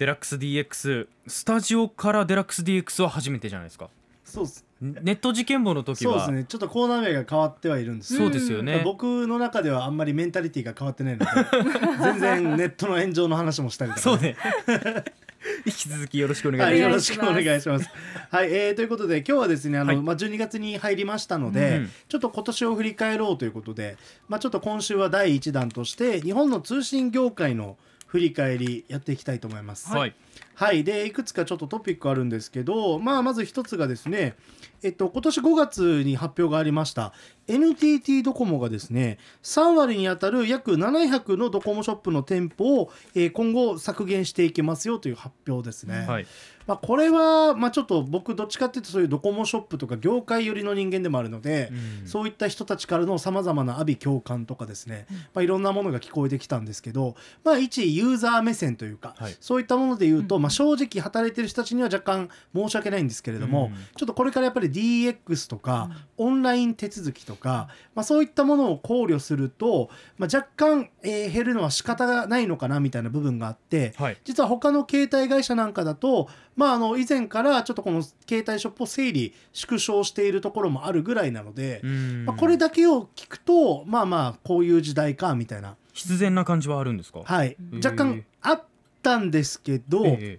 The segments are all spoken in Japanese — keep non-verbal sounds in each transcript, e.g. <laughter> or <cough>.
デラックス DX スタジオからデラックス DX は初めてじゃないですか？そうです。ネット事件簿の時は。そうですね。ちょっとコーナー名が変わってはいるんです。そうですよね、僕の中ではあんまりメンタリティが変わってないので <laughs> 全然ネットの炎上の話もしたりとか、そうね。<laughs> 引き続きよろしくお願はいい、しまよろしくお願いします。はい、えー、ということで今日はですねあの、はい。まあ12月に入りましたので、うんちょっと今年を振り返ろうということで、まあちょっと今週は第1弾として日本の通信業界の振り返りやっていきたいと思います。はいはい、でいくつかちょっとトピックあるんですけど、まあ、まず一つがですね、えっと、今年5月に発表がありました NTT ドコモがですね3割にあたる約700のドコモショップの店舗を、えー今後削減していきますよという発表ですね。はい。まあ、これは、まあ、ちょっと僕どっちかっていうとそういうドコモショップとか業界寄りの人間でもあるので、うん。そういった人たちからのさまざまな阿鼻共感とかですね、まあ、いろんなものが聞こえてきたんですけど、まあ、一ユーザー目線というか、はい。そういったもので言うと、まあ、正直働いてる人たちには若干申し訳ないんですけれども、うんちょっとこれからやっぱり DX とか、オンライン手続きとか、まあ、そういったものを考慮すると、まあ、若干、えー減るのは仕方がないのかなみたいな部分があって、はい。実は他の携帯会社なんかだと、まあ、あの以前からちょっとこの携帯ショップを整理縮小しているところもあるぐらいなので、うん。まあ、これだけを聞くとまあまあこういう時代かみたいな、必然な感じはあるんですか？はい、うん若干あったんですけど、え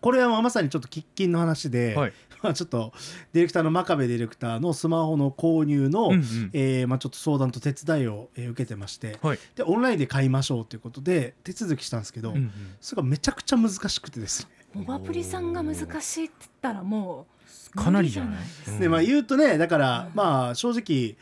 これはまさにちょっと喫緊の話で、えはい。まあ、ちょっとディレクターの真壁ディレクターのスマホの購入の、うんうん。えーまあ、ちょっと相談と手伝いを、えー受けてましてはい。でオンラインで買いましょうということで手続きしたんですけど、うんうん。それがめちゃくちゃ難しくてですね。モバプリさんが難しいって言ったらもうかなりじゃない？ですうん。でまあ言うとねだからまあ正直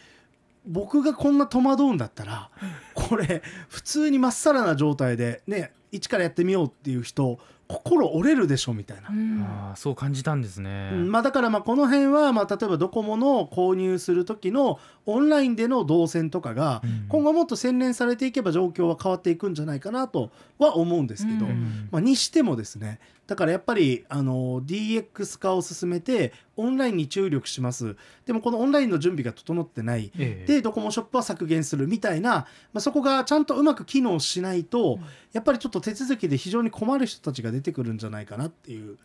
僕がこんな戸惑うんだったらこれ普通にまっさらな状態でね一からやってみようっていう人心折れるでしょみたいな。う。ん。ああそう感じたんですね、うん。まあ、だからまあこの辺はまあ例えばドコモの購入する時のオンラインでの動線とかがうん。今後もっと洗練されていけば状況は変わっていくんじゃないかなとは思うんですけど、うん。まあ、にしてもですねだからやっぱりあの DX 化を進めてオンラインに注力します。でもこのオンラインの準備が整ってない。ええ。でドコモショップは削減するみたいな、まあ、そこがちゃんとうまく機能しないと、うん。やっぱりちょっと手続きで非常に困る人たちが出てくるんじゃないかなっていう、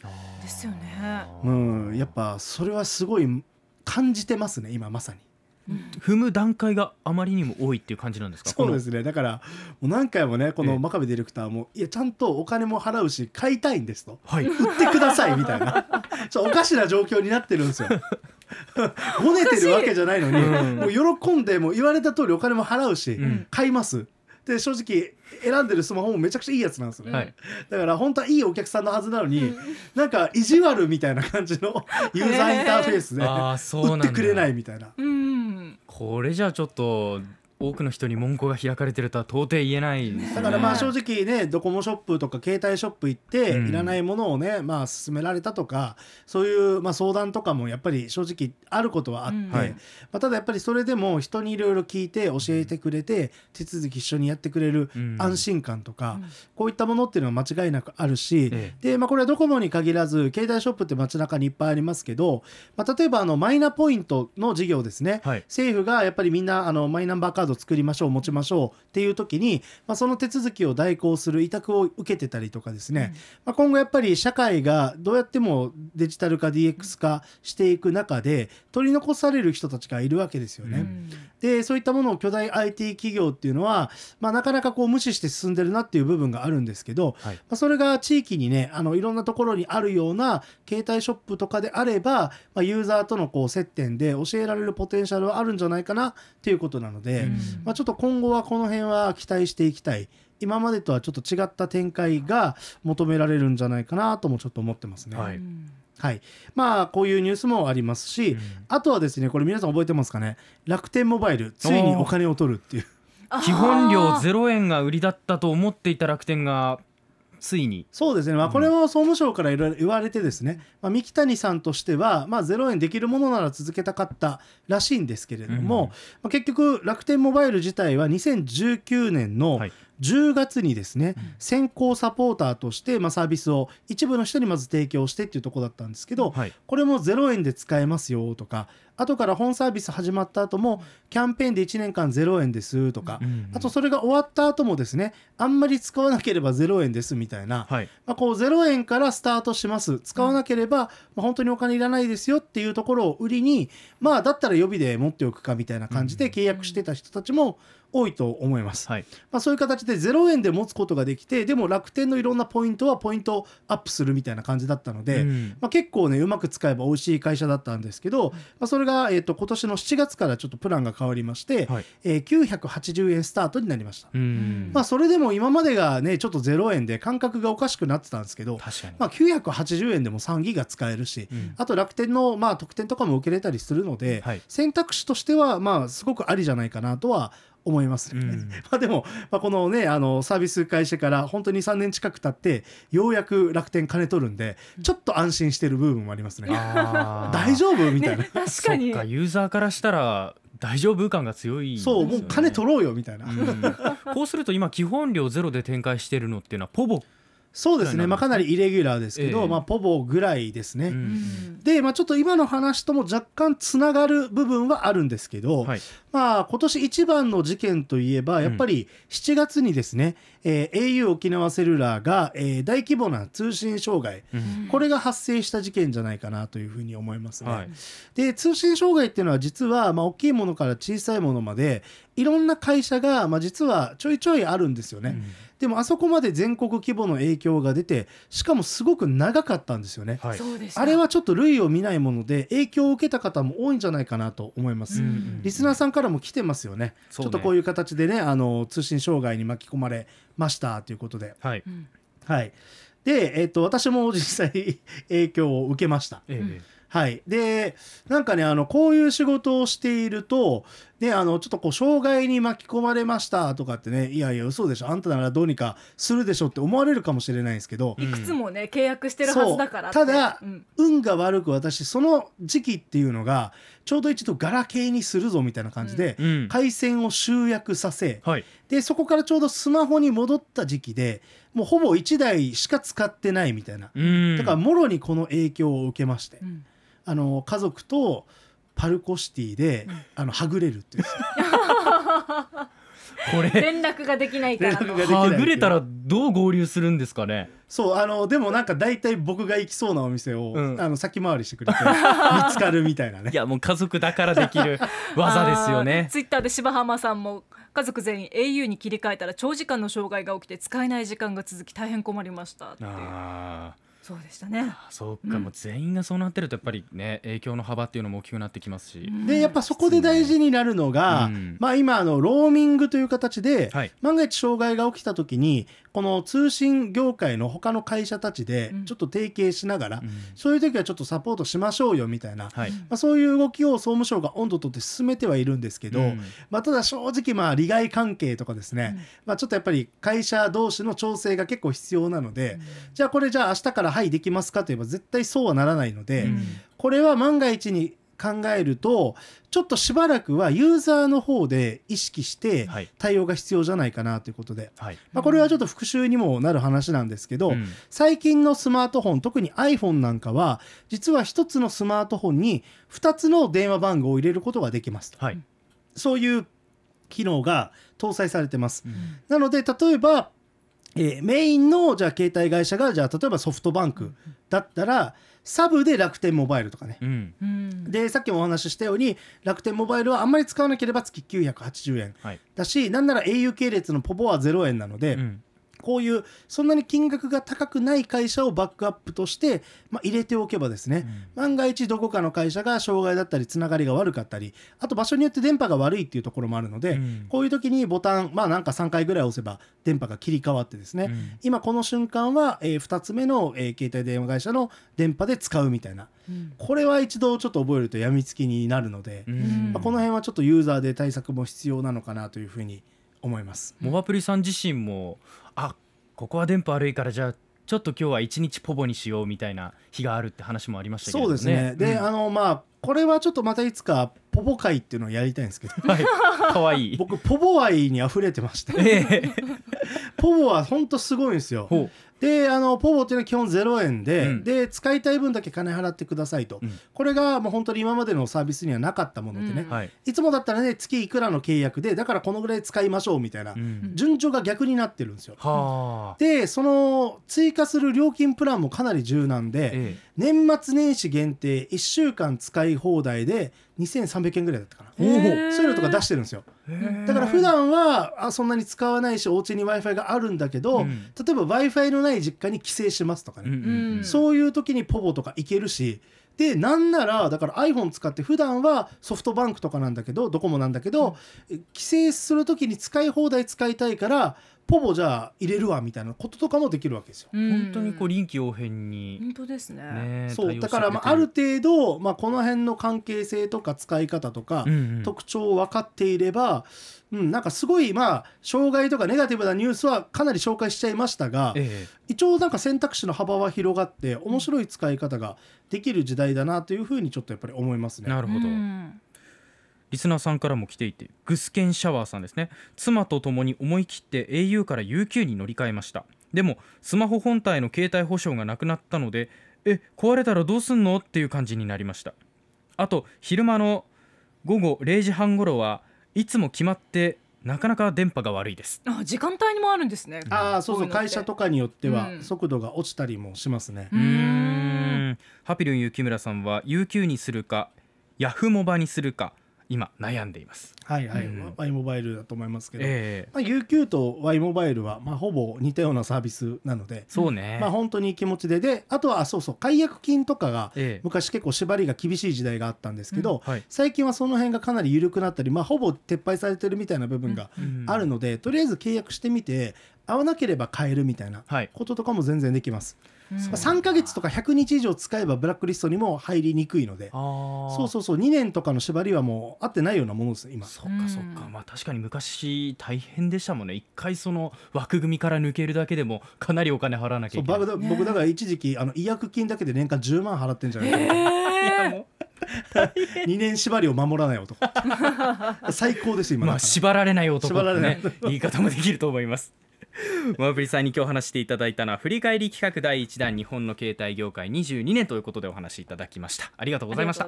ですよね。うん、やっぱそれはすごい感じてますね今まさに。踏む段階があまりにも多いっていう感じなんですか？そうですね。だからもう何回もねこええ。の真壁ディレクターもいやちゃんとお金も払うし買いたいんですと。はい売ってくださいみたいな。<laughs> おかしな状況になってるんですよ。<laughs> ごねてるわけじゃないのに、うん。もう喜んでもう言われた通りお金も払うし、うん。買いますで正直選んでるスマホもめちゃくちゃいいやつなんですよ、ね。はい。だから本当はいいお客さんのはずなのに、なんか意地悪みたいな感じの <laughs> ユーザーインターフェースで、ああそうなんだ売ってくれないみたいな。うん。これじゃあちょっと多くの人に門戸が開かれてるとは到底言えないですね。だからまあ正直ねドコモショップとか携帯ショップ行ってうん。いらないものをねまあ勧められたとかそういうまあ相談とかもやっぱり正直あることはあってうん。はい。まあただやっぱりそれでも人にいろいろ聞いて教えてくれて手続き一緒にやってくれるうん。安心感とかうん。こういったものっていうのは間違いなくあるしえでまあこれはドコモに限らず携帯ショップって街中にいっぱいありますけどまあ例えばあのマイナポイントの事業ですね。はい。政府がやっぱりみんなあのマイナンバーカード作りましょう持ちましょうっていう時に、まあ、その手続きを代行する委託を受けてたりとかですね、まあ、今後やっぱり社会がどうやってもデジタル化 DX 化していく中で取り残される人たちがいるわけですよね。うんでそういったものを巨大 IT 企業っていうのは、まあ、なかなかこう無視して進んでるなっていう部分があるんですけど、はい。まあ、それが地域にねあのいろんなところにあるような携帯ショップとかであれば、まあ、ユーザーとのこう接点で教えられるポテンシャルはあるんじゃないかなっていうことなので、うん。まあ、ちょっと今後はこの辺は期待していきたい。今までとはちょっと違った展開が求められるんじゃないかなともちょっと思ってますね。はい。うんはい、まあこういうニュースもありますし、うん。あとはですねこれ皆さん覚えてますかね？楽天モバイルついにお金を取るっていう。基本料あー0円が売りだったと思っていた楽天がついに。そうですね、まあ、これも総務省からいろいろ言われてですね、まあ、三木谷さんとしては、まあ、0円できるものなら続けたかったらしいんですけれども、うん。まあ、結局楽天モバイル自体は2019年のはい10月にですね、先行サポーターとして、まあ、サービスを一部の人にまず提供してっていうところだったんですけど、はい。これも0円で使えますよとか後から本サービス始まった後もキャンペーンで1年間0円ですとか、うんあとそれが終わった後もですねあんまり使わなければ0円ですみたいな、はい。まあ、こう0円からスタートします。使わなければ、まあ、本当にお金いらないですよっていうところを売りにまあだったら予備で持っておくかみたいな感じで契約してた人たちも多いと思います。はい。まあ、そういう形で0円で持つことができてでも楽天のいろんなポイントはポイントアップするみたいな感じだったので、うん。まあ、結構ねうまく使えば美味しい会社だったんですけど、まあ、それが、えー、と今年の7月からちょっとプランが変わりまして、はい。えー980円スタートになりました。うん。まあ、それでも今までがねちょっと0円で感覚がおかしくなってたんですけど、確かに、まあ、980円でも3ギガ使えるし、うん。あと楽天のまあ特典とかも受けれたりするので、はい。選択肢としてはまあすごくありじゃないかなとは思いますね。うん <laughs> まあでも、まあ、このねあのサービス開始から本当に3年近く経ってようやく楽天金取るんでちょっと安心してる部分もありますね。<laughs> 大丈夫みたいな。ね確かにそっかユーザーからしたら大丈夫感が強いねそうもう金取ろうよみたいな。うんこうすると今基本料ゼロで展開してるのっていうのはポボ、そうですね、まあ、かなりイレギュラーですけど、ええ。まあ、ポボぐらいですね。で、まあ、ちょっと今の話とも若干つながる部分はあるんですけど、はい。まあ今年一番の事件といえばやっぱり7月にですね、えー au 沖縄セルラーが、えー大規模な通信障害うん。これが発生した事件じゃないかなというふうに思いますね。はい。で通信障害っていうのは実は、まあ、大きいものから小さいものまでいろんな会社が、まあ、実はちょいちょいあるんですよね。でもあそこまで全国規模の影響が出てしかもすごく長かったんですよね。はいあれはちょっと類を見ないもので影響を受けた方も多いんじゃないかなと思います。うんリスナーさんからも来てますよね。ねちょっとこういう形でねあの通信障害に巻き込まれましたということで。はいうんはい。で、えっと私も実際 <laughs> 影響を受けました。ええはい、でなんかねあのこういう仕事をしているとであのちょっとこう障害に巻き込まれましたとかってねいやいや嘘でしょ。あんたならどうにかするでしょって思われるかもしれないんですけど、いくつもね契約してるはずだからただうん。運が悪く私その時期っていうのがちょうど一度ガラケーにするぞみたいな感じで、うん。回線を集約させはい。でそこからちょうどスマホに戻った時期でもうほぼ1台しか使ってないみたいな。うん。だからもろにこの影響を受けまして。うん。あの家族とパルコシティで、あのはぐれるっていう。<laughs> これ連絡ができないからの。連絡ができないはぐれたらどう合流するんですかね？そうあのでもなんか大体僕が行きそうなお店を、うん。あの先回りしてくれて <laughs> 見つかるみたいなね。いやもう家族だからできる技ですよね。<laughs> ツイッターで柴浜さんも家族全員 au に切り替えたら長時間の障害が起きて使えない時間が続き大変困りましたってあそうでしたね。あそうか、もう全員がそうなってるとやっぱりね影響の幅っていうのも大きくなってきますし、でやっぱそこで大事になるのが、うん。まあ今あのローミングという形で、はい。万が一障害が起きた時にこの通信業界の他の会社たちでうん。ちょっと提携しながら、うん。そういう時はちょっとサポートしましょうよみたいな、はい、まあ、そういう動きを総務省が温度とって進めてはいるんですけど、うん。まあ、ただ正直まあ利害関係とかですね、うん。まあ、ちょっとやっぱり会社同士の調整が結構必要なので、じゃあこれじゃあ明日からはいできますかといえば絶対そうはならないので、うん。これは万が一に考えるとちょっとしばらくはユーザーの方で意識してはい。対応が必要じゃないかなということで、はい。まあ、これはちょっと復習にもなる話なんですけど、うん。最近のスマートフォン特に iPhone なんかは実は1つのスマートフォンに2つの電話番号を入れることができますと。はい、そういう機能が搭載されてます、うん。なので例えば、えーメインのじゃあ携帯会社がじゃあ例えばソフトバンクだったらサブで楽天モバイルとかね。うん。うんでさっきもお話ししたように楽天モバイルはあんまり使わなければ月980円はい。だしなんなら au 系列のポポは0円なので、うんこういうそんなに金額が高くない会社をバックアップとして、まあ、入れておけばですね、万が一どこかの会社が障害だったりつながりが悪かったりあと場所によって電波が悪いっていうところもあるので、うん。こういう時にボタンまあなんか3回ぐらい押せば電波が切り替わってですね、うん。今この瞬間は、え2つ目の、えー携帯電話会社の電波で使うみたいな。うん。これは一度ちょっと覚えるとやみつきになるので、うん。まあ、この辺はちょっとユーザーで対策も必要なのかなというふうに思います。モバプリさん自身もあここは電波悪いからじゃあちょっと今日は一日ポボにしようみたいな日があるって話もありましたけれどそうですね。で、うん。あのまあこれはちょっとまたいつかポポ会っていうのをやりたいんですけど、<laughs> はい。可愛い僕ポポ愛に溢れてまして、ええ。<laughs> ポボは本当すごいんですよ。ほであのポボっていうのは基本0円で、うん。で使いたい分だけ金払ってくださいと、うん。これがもう本当に今までのサービスにはなかったものでね、うん。はい、いつもだったらね月いくらの契約でだからこのぐらい使いましょうみたいな、うん。順序が逆になってるんですよ。はあ、でその追加する料金プランもかなり柔軟で、え年末年始限定1週間使い放題で2300円ぐらいだったかな。そういうのとか出してるんですよ。え。だから普段はあそんなに使わないしお家に w i f i があるんだけど、うん。例えば w i f i のない実家に帰省しますとかね、うんうんうん。そういう時にポボとか行けるし。でなんならだから iPhone 使って普段はソフトバンクとかなんだけどドコモなんだけど、え帰省する時に使い放題使いたいからポボじゃあ入れるわみたいなこととかもできるわけですよ。本当にこう臨機応変に、本当ですね。ね、そうだからまあある程度、まあ、この辺の関係性とか使い方とか、うんうん。特徴を分かっていれば、うん、なんかすごいまあ障害とかネガティブなニュースはかなり紹介しちゃいましたが、え一応なんか選択肢の幅は広がって面白い使い方ができる時代だなというふうにちょっとやっぱり思いますね。えなるほど、うんリスナーさんからも来ていてグスケンシャワーさんですね。妻と共に思い切って au から UQ に乗り換えました。でもスマホ本体の携帯保証がなくなったのでえ壊れたらどうすんのっていう感じになりました。あと昼間の午後0時半頃はいつも決まってなかなか電波が悪いです。あ時間帯にもあるんですね。ああそうそう会社とかによってはうん。速度が落ちたりもしますね。うーん。ん。ハピルン雪村さんは UQ にするかヤフモバにするか今悩んでいます。はいはい、うん。Y モバイルだと思いますけど、ええ。まあ、UQ と Y モバイルはまあほぼ似たようなサービスなので、そうね、まあ本当に気持ちでであとはあそうそう解約金とかがええ。昔結構縛りが厳しい時代があったんですけど、はい。最近はその辺がかなり緩くなったり、まあ、ほぼ撤廃されてるみたいな部分がうん。あるので、とりあえず契約してみて合わなければ変えるみたいなはい。こととかも全然できます、うんまあ3ヶ月とか100日以上使えばブラックリストにも入りにくいので。そうそうそう2年とかの縛りはもう合ってないようなものです今。そっかそっか、うん。まあ確かに昔大変でしたもんね。一回その枠組みから抜けるだけでもかなりお金払わなきゃそいうけない。僕だ僕だから一時期あの違約金だけで年間10万払ってんじゃないか。ないやも2 <laughs> 年縛りを守らない男。<laughs> 最高です今。うまあ縛られない男って縛られないね言い方もできると思います <laughs> マブリさんに今日話していただいたのは振り返り企画第1弾日本の携帯業界22年ということでお話しいただきました。ありがとうございました。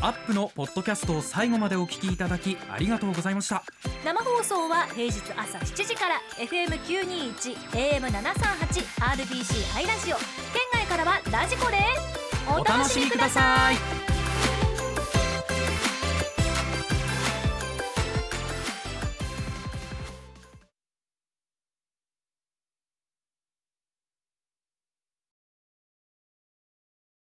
アップのポッドキャストを最後までお聞きいただきありがとうございました。生放送は平日朝7時から FM921 AM738 RBC ハイラジオ。県外からはラジコですお楽しみください